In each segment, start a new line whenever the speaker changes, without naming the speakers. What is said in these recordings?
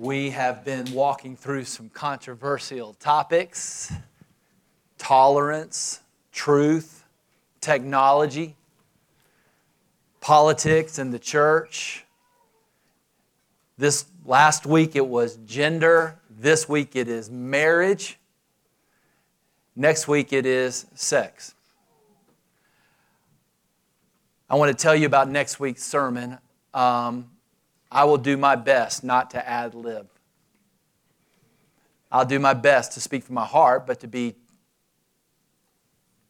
We have been walking through some controversial topics tolerance, truth, technology, politics, and the church. This last week it was gender. This week it is marriage. Next week it is sex. I want to tell you about next week's sermon. Um, I will do my best not to ad lib. I'll do my best to speak from my heart, but to be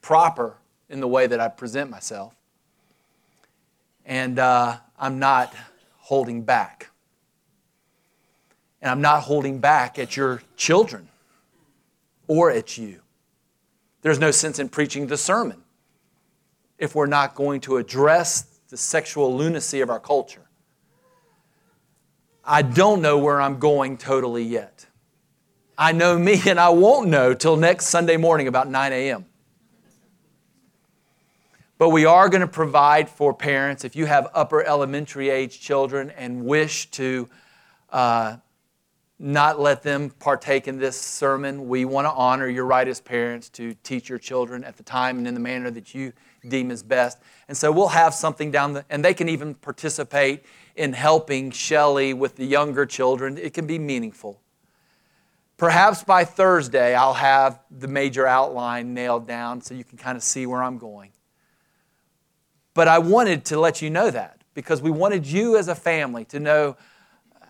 proper in the way that I present myself. And uh, I'm not holding back. And I'm not holding back at your children or at you. There's no sense in preaching the sermon if we're not going to address the sexual lunacy of our culture. I don't know where I'm going totally yet. I know me, and I won't know till next Sunday morning about 9 a.m. But we are going to provide for parents if you have upper elementary age children and wish to uh, not let them partake in this sermon. We want to honor your right as parents to teach your children at the time and in the manner that you deem is best. And so we'll have something down the, and they can even participate in helping Shelly with the younger children. It can be meaningful. Perhaps by Thursday, I'll have the major outline nailed down so you can kind of see where I'm going. But I wanted to let you know that because we wanted you as a family to know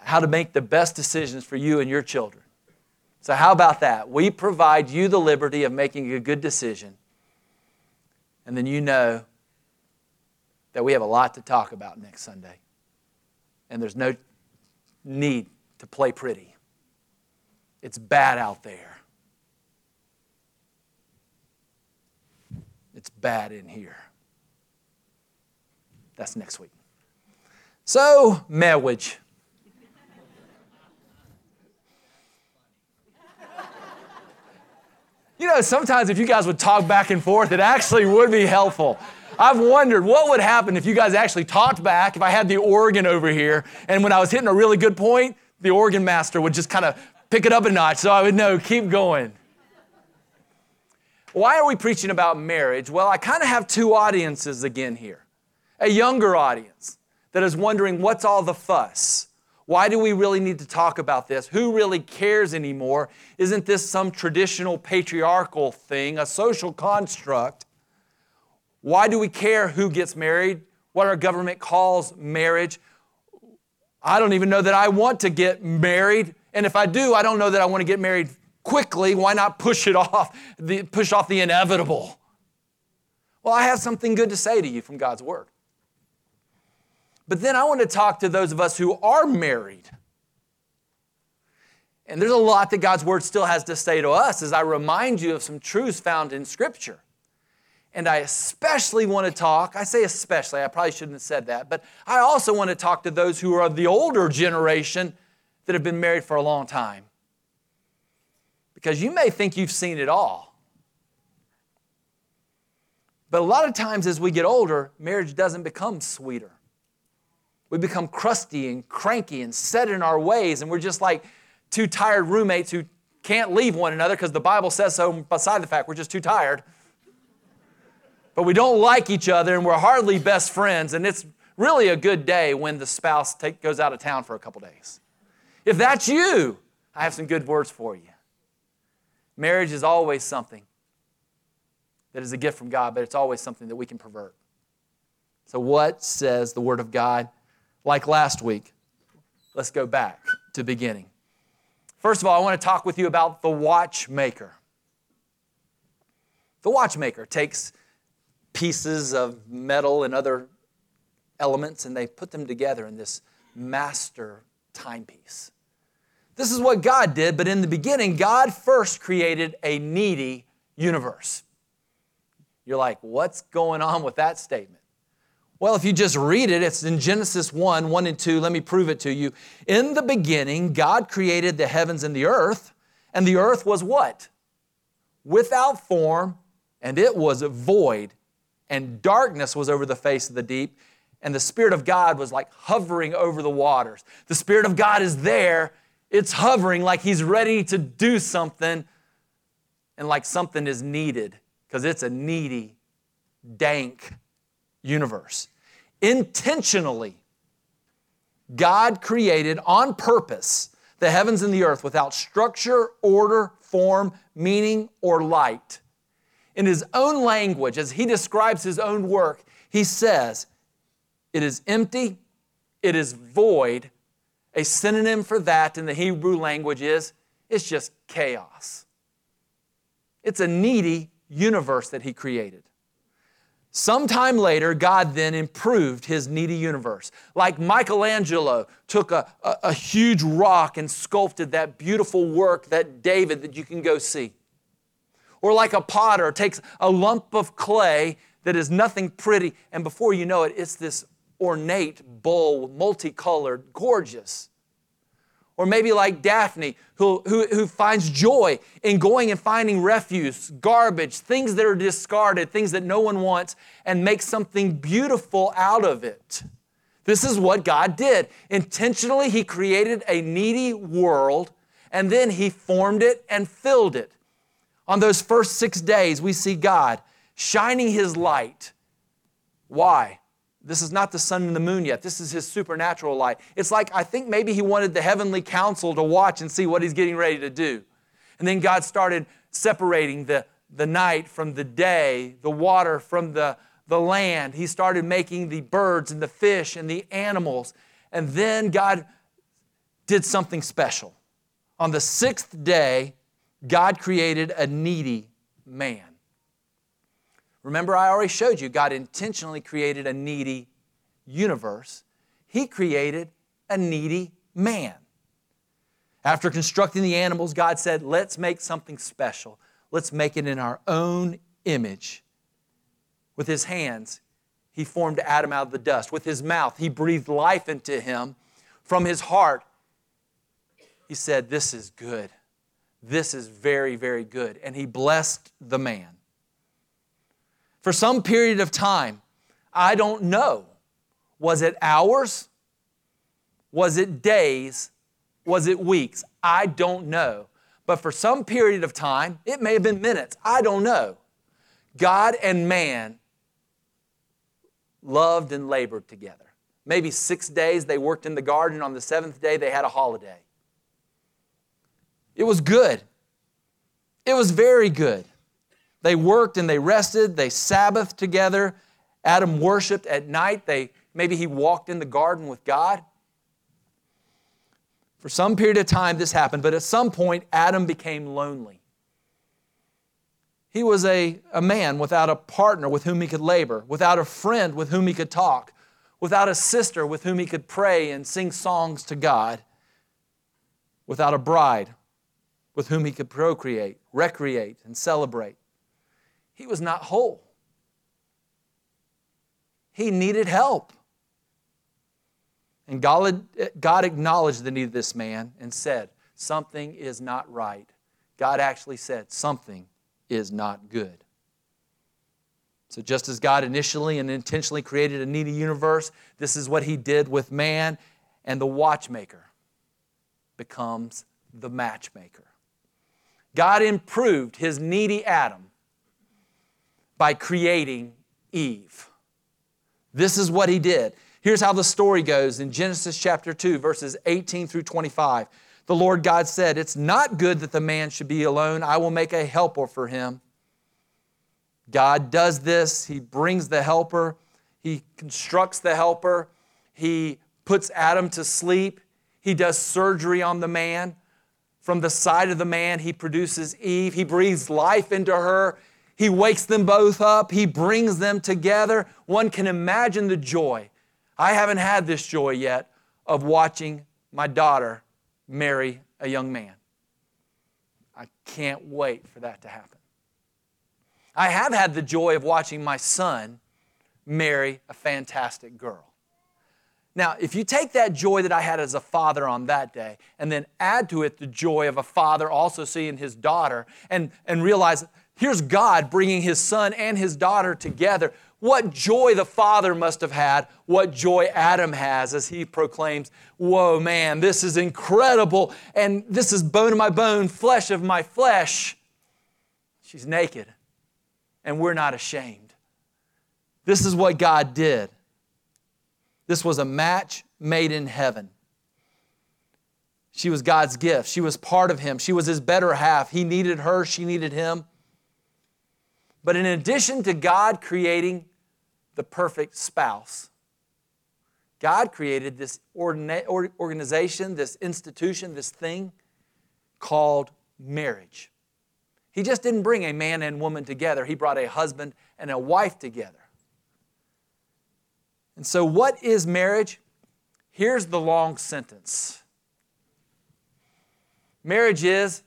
how to make the best decisions for you and your children. So, how about that? We provide you the liberty of making a good decision. And then you know that we have a lot to talk about next Sunday and there's no need to play pretty. It's bad out there. It's bad in here. That's next week. So, marriage. You know, sometimes if you guys would talk back and forth, it actually would be helpful. I've wondered what would happen if you guys actually talked back, if I had the organ over here, and when I was hitting a really good point, the organ master would just kind of pick it up a notch so I would know, keep going. Why are we preaching about marriage? Well, I kind of have two audiences again here. A younger audience that is wondering, what's all the fuss? Why do we really need to talk about this? Who really cares anymore? Isn't this some traditional patriarchal thing, a social construct? Why do we care who gets married? What our government calls marriage? I don't even know that I want to get married. And if I do, I don't know that I want to get married quickly. Why not push it off, the, push off the inevitable? Well, I have something good to say to you from God's Word. But then I want to talk to those of us who are married. And there's a lot that God's Word still has to say to us as I remind you of some truths found in Scripture. And I especially want to talk, I say especially, I probably shouldn't have said that, but I also want to talk to those who are of the older generation that have been married for a long time. Because you may think you've seen it all. But a lot of times as we get older, marriage doesn't become sweeter. We become crusty and cranky and set in our ways, and we're just like two tired roommates who can't leave one another because the Bible says so, beside the fact we're just too tired but we don't like each other and we're hardly best friends, and it's really a good day when the spouse take, goes out of town for a couple days. If that's you, I have some good words for you. Marriage is always something that is a gift from God, but it's always something that we can pervert. So, what says the Word of God? Like last week, let's go back to beginning. First of all, I want to talk with you about the watchmaker. The watchmaker takes pieces of metal and other elements, and they put them together in this master timepiece. This is what God did, but in the beginning, God first created a needy universe. You're like, what's going on with that statement? Well, if you just read it, it's in Genesis 1 1 and 2. Let me prove it to you. In the beginning, God created the heavens and the earth, and the earth was what? Without form, and it was void, and darkness was over the face of the deep, and the Spirit of God was like hovering over the waters. The Spirit of God is there, It's hovering like he's ready to do something and like something is needed because it's a needy, dank universe. Intentionally, God created on purpose the heavens and the earth without structure, order, form, meaning, or light. In his own language, as he describes his own work, he says, It is empty, it is void. A synonym for that in the Hebrew language is it's just chaos. It's a needy universe that he created. Sometime later, God then improved his needy universe. Like Michelangelo took a, a, a, huge rock and sculpted that beautiful work, that David that you can go see. Or like a potter takes a lump of clay that is nothing pretty, and before you know it, it's this ornate bowl, multicolored, gorgeous. Or maybe like Daphne, who, who, who finds joy in going and finding refuse, garbage, things that are discarded, things that no one wants, and makes something beautiful out of it. This is what God did. Intentionally, He created a needy world, and then He formed it and filled it. On those first six days, we see God shining His light. Why? This is not the sun and the moon yet. This is his supernatural light. It's like I think maybe he wanted the heavenly council to watch and see what he's getting ready to do. And then God started separating the, the night from the day, the water from the, the land. He started making the birds and the fish and the animals. And then God did something special. On the sixth day, God created a needy man. Remember, I already showed you God intentionally created a needy universe. He created a needy man. After constructing the animals, God said, Let's make something special. Let's make it in our own image. With his hands, he formed Adam out of the dust. With his mouth, he breathed life into him. From his heart, he said, This is good. This is very, very good. And he blessed the man for some period of time. I don't know. Was it hours? Was it days? Was it weeks? I don't know. But for some period of time, it may have been minutes. I don't know. God and man loved and labored together. Maybe six days they worked in the garden. On the seventh day, they had a holiday. It was good. It was very good. They worked and they rested, they Sabbathed together. Adam worshiped at night. They, maybe he walked in the garden with God. For some period of time, this happened, but at some point, Adam became lonely. He was a, a man without a partner with whom he could labor, without a friend with whom he could talk, without a sister with whom he could pray and sing songs to God, without a bride with whom he could procreate, recreate, and celebrate. He was not whole. He needed help. And God, acknowledged the need of this man and said, Something is not right. God actually said, Something is not good. So, just as God initially and intentionally created a needy universe, this is what He did with man, and the watchmaker becomes the matchmaker. God improved His needy Adam by creating Eve. This is what he did. Here's how the story goes in Genesis chapter 2, verses 18 through 25. The Lord God said, It's not good that the man should be alone. I will make a helper for him. God does this. He brings the helper, he constructs the helper, he puts Adam to sleep, he does surgery on the man. From the side of the man, he produces Eve. He breathes life into her. He wakes them both up, He brings them together. One can imagine the joy. I haven't had this joy yet of watching my daughter marry a young man. I can't wait for that to happen. I have had the joy of watching my son marry a fantastic girl. Now, if you take that joy that I had as a father on that day and then add to it the joy of a father also seeing his daughter and, and realize Here's God bringing his son and his daughter together. what joy the father must have had, what joy Adam has as he proclaims, Whoa, man, this is incredible, and this is bone of my bone, flesh of my flesh. She's naked, and we're not ashamed. This is what God did. This was a match made in heaven. She was God's gift. She was part of Him. She was His better half. He needed her, she needed Him. But in addition to God creating the perfect spouse, God created this organization, this institution, this thing called marriage. He just didn't bring a man and woman together, He brought a husband and a wife together. And so, what is marriage? Here's the long sentence Marriage is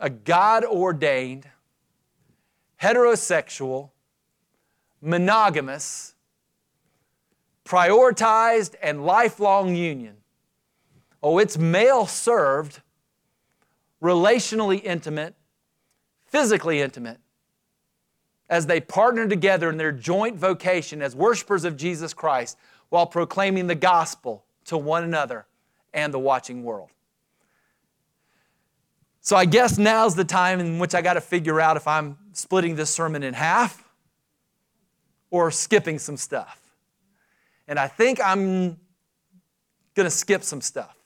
a God ordained, heterosexual, monogamous, prioritized, and lifelong union. Oh, it's male served, relationally intimate, physically intimate, as they partner together in their joint vocation as worshipers of Jesus Christ while proclaiming the gospel to one another and the watching world. So I guess now's the time in which I got to figure out if I'm splitting this sermon in half or skipping some stuff. And I think I'm going to skip some stuff.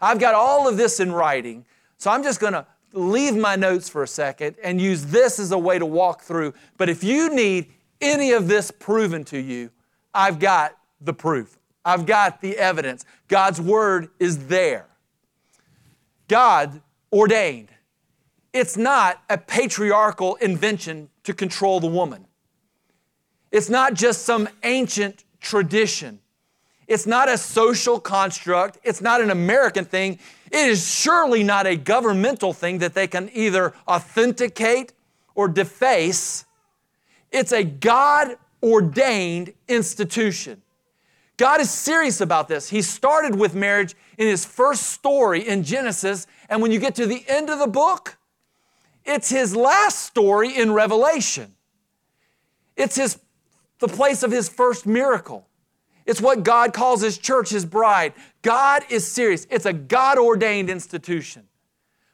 I've got all of this in writing, so I'm just going to leave my notes for a second and use this as a way to walk through. But if you need any of this proven to you, I've got the proof. I've got the evidence. God's word is there. God ordained. It's not a patriarchal invention to control the woman. It's not just some ancient tradition. It's not a social construct. It's not an American thing. It is surely not a governmental thing that they can either authenticate or deface. It's a God ordained institution. God is serious about this. He started with marriage in his first story in Genesis, and when you get to the end of the book, it's his last story in Revelation. It's his, the place of his first miracle. It's what God calls his church, his bride. God is serious. It's a God ordained institution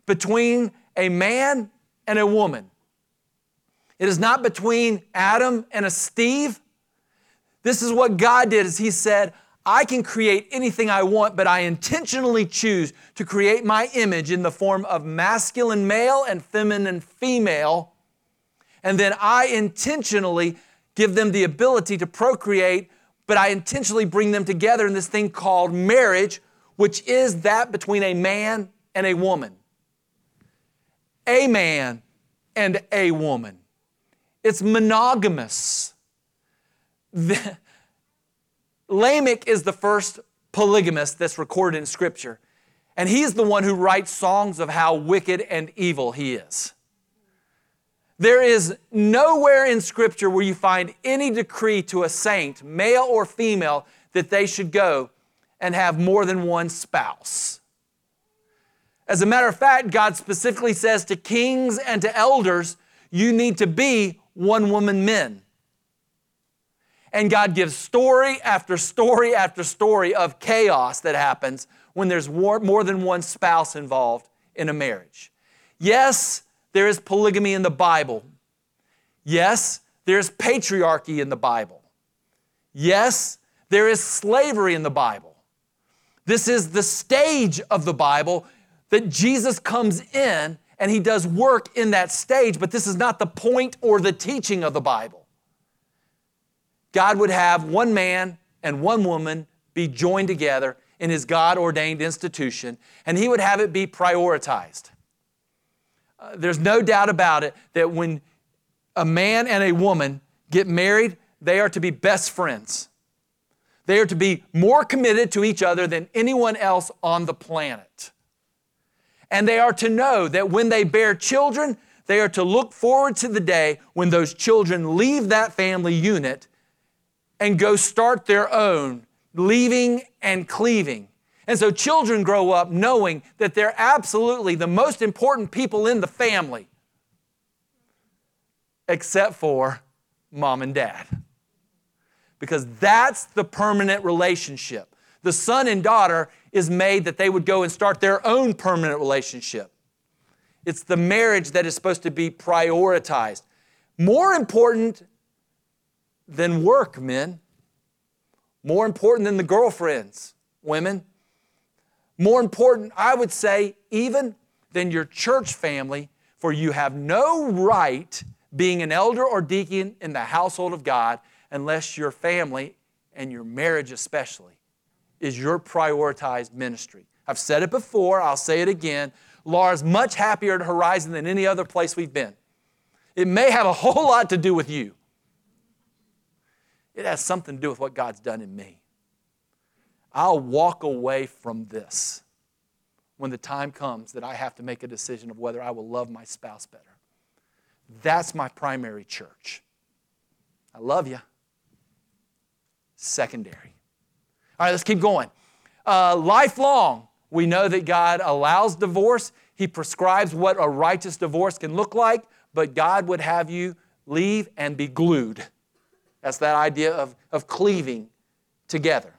between a man and a woman. It is not between Adam and a Steve. This is what God did is he said, I can create anything I want, but I intentionally choose to create my image in the form of masculine male and feminine female. And then I intentionally give them the ability to procreate, but I intentionally bring them together in this thing called marriage, which is that between a man and a woman. A man and a woman. It's monogamous. The, Lamech is the first polygamist that's recorded in Scripture. And he's the one who writes songs of how wicked and evil he is. There is nowhere in Scripture where you find any decree to a saint, male or female, that they should go and have more than one spouse. As a matter of fact, God specifically says to kings and to elders, you need to be one woman men. And God gives story after story after story of chaos that happens when there's more than one spouse involved in a marriage. Yes, there is polygamy in the Bible. Yes, there's patriarchy in the Bible. Yes, there is slavery in the Bible. This is the stage of the Bible that Jesus comes in and he does work in that stage, but this is not the point or the teaching of the Bible. God would have one man and one woman be joined together in his God ordained institution, and he would have it be prioritized. Uh, there's no doubt about it that when a man and a woman get married, they are to be best friends. They are to be more committed to each other than anyone else on the planet. And they are to know that when they bear children, they are to look forward to the day when those children leave that family unit and go start their own, leaving and cleaving. And so children grow up knowing that they're absolutely the most important people in the family, except for mom and dad. because that's the permanent relationship. The son and daughter is made that they would go and start their own permanent relationship. It's the marriage that is supposed to be prioritized. More important than work, men. More important than the girlfriends, women. More important, I would say, even than your church family, for you have no right being an elder or deacon in the household of God unless your family and your marriage, especially, is your prioritized ministry. I've said it before, I'll say it again. Laura's much happier at Horizon than any other place we've been. It may have a whole lot to do with you. It has something to do with what God's done in me. I'll walk away from this when the time comes that I have to make a decision of whether I will love my spouse better. That's my primary church. I love you. Secondary. All right, let's keep going. Uh, lifelong, we know that God allows divorce. He prescribes what a righteous divorce can look like, but God would have you leave and be glued. That's that idea of, of cleaving together.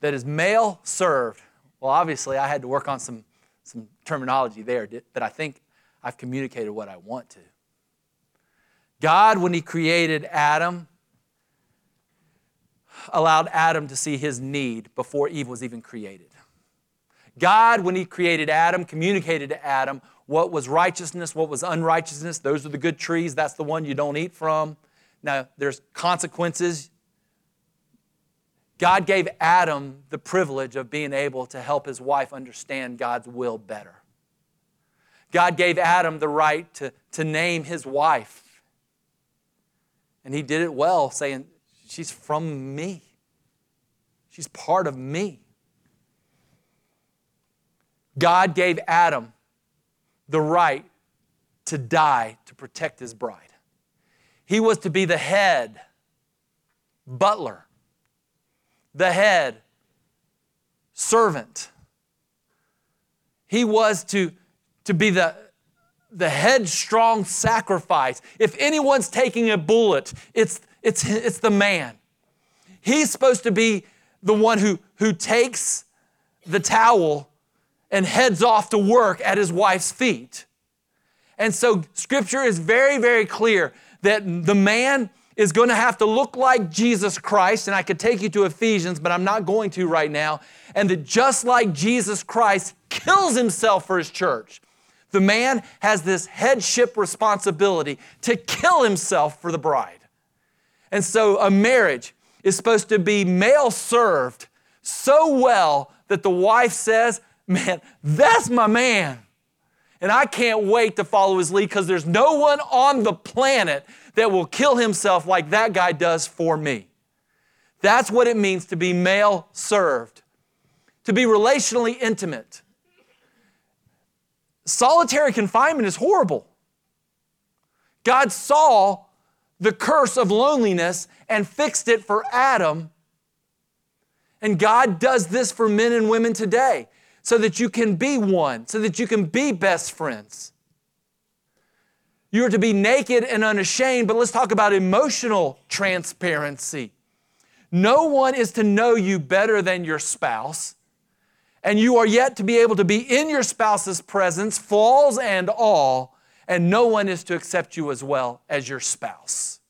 That is male served. Well, obviously, I had to work on some, some terminology there, but I think I've communicated what I want to. God, when He created Adam, allowed Adam to see his need before Eve was even created. God, when He created Adam, communicated to Adam what was righteousness, what was unrighteousness. Those are the good trees. That's the one you don't eat from. Now, there's consequences. God gave Adam the privilege of being able to help his wife understand God's will better. God gave Adam the right to, to name his wife. And he did it well, saying, She's from me, she's part of me. God gave Adam the right to die to protect his bride. He was to be the head butler, the head servant. He was to, to be the, the headstrong sacrifice. If anyone's taking a bullet, it's, it's, it's the man. He's supposed to be the one who, who takes the towel and heads off to work at his wife's feet. And so scripture is very, very clear that the man is going to have to look like Jesus Christ. And I could take you to Ephesians, but I'm not going to right now. And that just like Jesus Christ kills himself for his church, the man has this headship responsibility to kill himself for the bride. And so a marriage is supposed to be male served so well that the wife says, Man, that's my man. And I can't wait to follow his lead because there's no one on the planet that will kill himself like that guy does for me. That's what it means to be male served, to be relationally intimate. Solitary confinement is horrible. God saw the curse of loneliness and fixed it for Adam. And God does this for men and women today so that you can be one, so that you can be best friends. You are to be naked and unashamed, but let's talk about emotional transparency. No one is to know you better than your spouse, and you are yet to be able to be in your spouse's presence, flaws and all, and no one is to accept you as well as your spouse.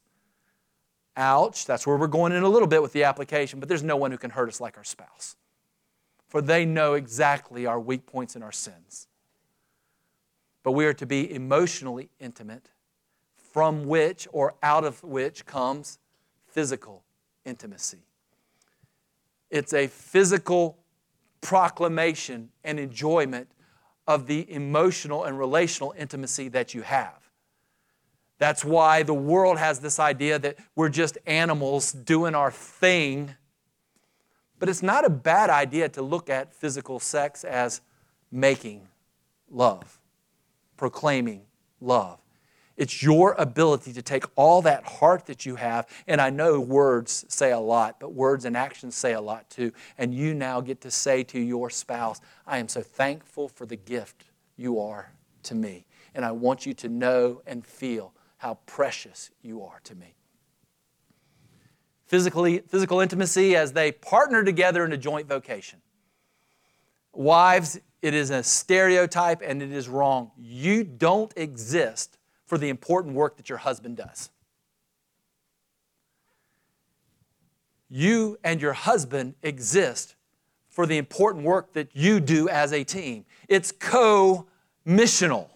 Ouch, that's where we're going in a little bit with the application, but there's no one who can hurt us like our spouse for they know exactly our weak points and our sins. But we are to be emotionally intimate, from which or out of which comes physical intimacy. It's a physical proclamation and enjoyment of the emotional and relational intimacy that you have. That's why the world has this idea that we're just animals doing our thing but it's not a bad idea to look at physical sex as making love, proclaiming love. It's your ability to take all that heart that you have, and I know words say a lot, but words and actions say a lot too. And you now get to say to your spouse, I am so thankful for the gift you are to me. And I want you to know and feel how precious you are to me. Physically, physical intimacy as they partner together in a joint vocation. Wives, it is a stereotype and it is wrong. You don't exist for the important work that your husband does. You and your husband exist for the important work that you do as a team. It's co missional.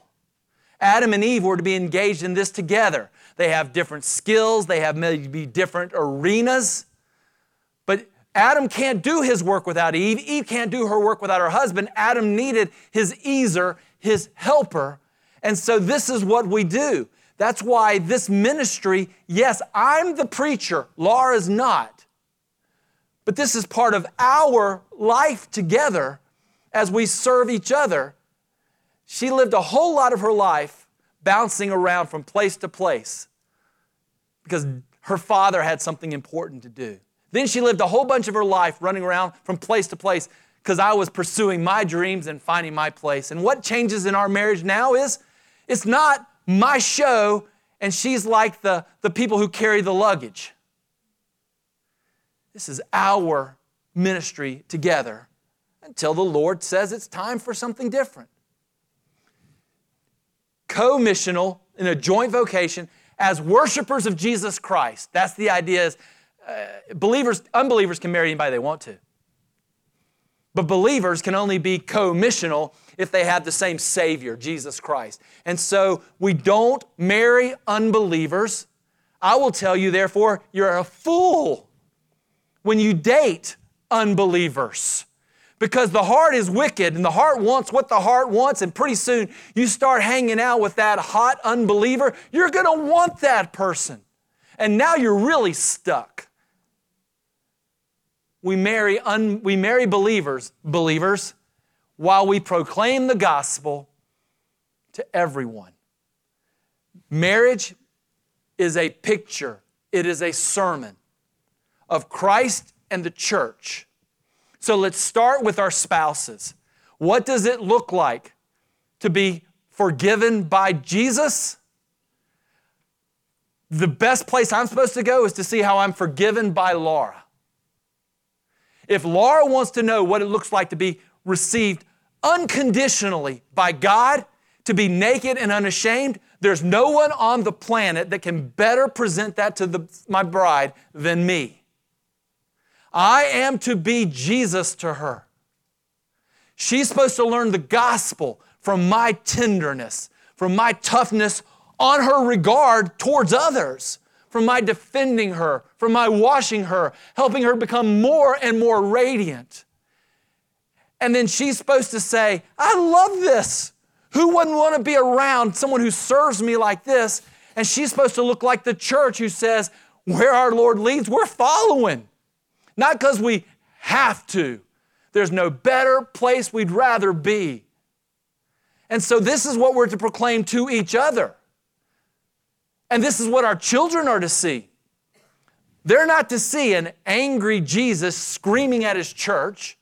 Adam and Eve were to be engaged in this together. They have different skills, they have maybe different arenas. But Adam can't do his work without Eve. Eve can't do her work without her husband. Adam needed his ezer, his helper. And so this is what we do. That's why this ministry, yes, I'm the preacher, Laura's not. But this is part of our life together as we serve each other. She lived a whole lot of her life bouncing around from place to place because her father had something important to do. Then she lived a whole bunch of her life running around from place to place because I was pursuing my dreams and finding my place. And what changes in our marriage now is it's not my show and she's like the, the people who carry the luggage. This is our ministry together until the Lord says it's time for something different. Co missional in a joint vocation as worshipers of Jesus Christ. That's the idea is uh, believers, unbelievers can marry anybody they want to. But believers can only be co missional if they have the same Savior, Jesus Christ. And so we don't marry unbelievers. I will tell you, therefore, you're a fool when you date unbelievers. Because the heart is wicked and the heart wants what the heart wants, and pretty soon you start hanging out with that hot unbeliever, you're gonna want that person. And now you're really stuck. We marry, un, we marry believers, believers, while we proclaim the gospel to everyone. Marriage is a picture, it is a sermon of Christ and the church. So let's start with our spouses. What does it look like to be forgiven by Jesus? The best place I'm supposed to go is to see how I'm forgiven by Laura. If Laura wants to know what it looks like to be received unconditionally by God, to be naked and unashamed, there's no one on the planet that can better present that to the, my bride than me. I am to be Jesus to her. She's supposed to learn the gospel from my tenderness, from my toughness on her regard towards others, from my defending her, from my washing her, helping her become more and more radiant. And then she's supposed to say, I love this. Who wouldn't want to be around someone who serves me like this? And she's supposed to look like the church who says, Where our Lord leads, we're following. Not because we have to. There's no better place we'd rather be. And so, this is what we're to proclaim to each other. And this is what our children are to see. They're not to see an angry Jesus screaming at his church.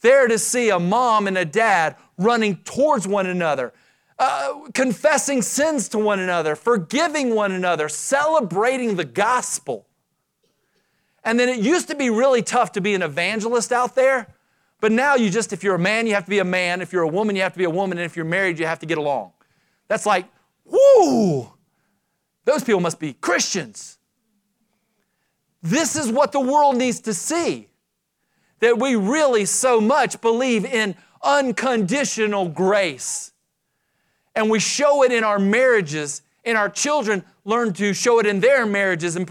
They're to see a mom and a dad running towards one another, uh, confessing sins to one another, forgiving one another, celebrating the gospel. And then it used to be really tough to be an evangelist out there, but now you just, if you're a man, you have to be a man. If you're a woman, you have to be a woman. And if you're married, you have to get along. That's like, whoo, those people must be Christians. This is what the world needs to see that we really so much believe in unconditional grace. And we show it in our marriages, and our children learn to show it in their marriages. And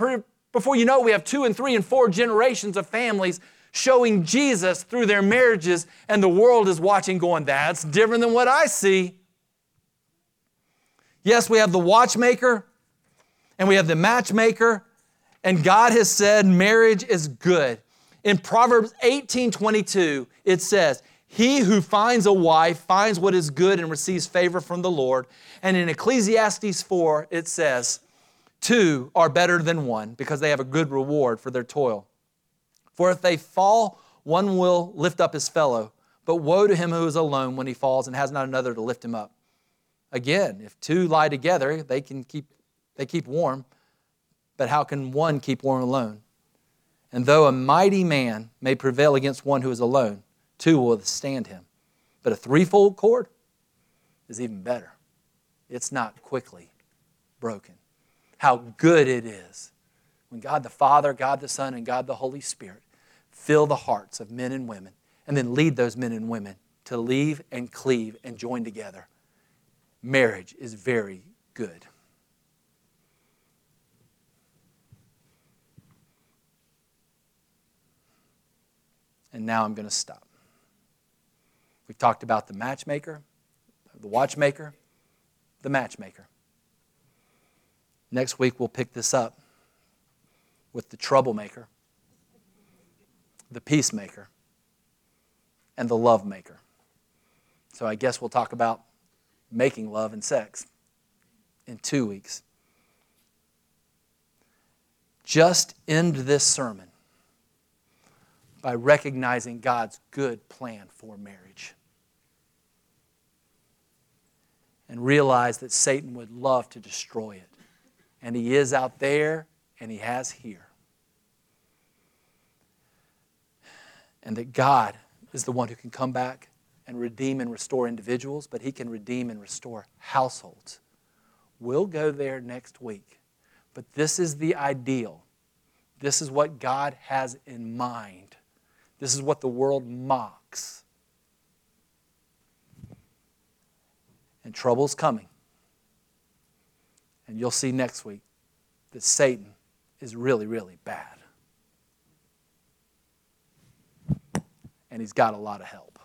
before you know we have two and three and four generations of families showing Jesus through their marriages, and the world is watching, going, That's different than what I see. Yes, we have the watchmaker and we have the matchmaker, and God has said marriage is good. In Proverbs 18 22, it says, He who finds a wife finds what is good and receives favor from the Lord. And in Ecclesiastes 4, it says, Two are better than one because they have a good reward for their toil. For if they fall, one will lift up his fellow. But woe to him who is alone when he falls and has not another to lift him up. Again, if two lie together, they can keep, they keep warm. but how can one keep warm alone? And though a mighty man may prevail against one who is alone, two will withstand him. But a threefold cord is even better. It's not quickly broken. How good it is when God the Father, God the Son, and God the Holy Spirit fill the hearts of men and women and then lead those men and women to leave and cleave and join together. Marriage is very good. And now I'm going to stop. We've talked about the matchmaker, the watchmaker, the matchmaker. Next week, we'll pick this up with the troublemaker, the peacemaker, and the love maker. So I guess we'll talk about making love and sex in two weeks. Just end this sermon by recognizing God's good plan for marriage. And realize that Satan would love to destroy it. And he is out there, and he has here. And that God is the one who can come back and redeem and restore individuals, but he can redeem and restore households. We'll go there next week. But this is the ideal. This is what God has in mind. This is what the world mocks. And trouble's coming. And you'll see next week that Satan is really, really bad. And he's got a lot of help.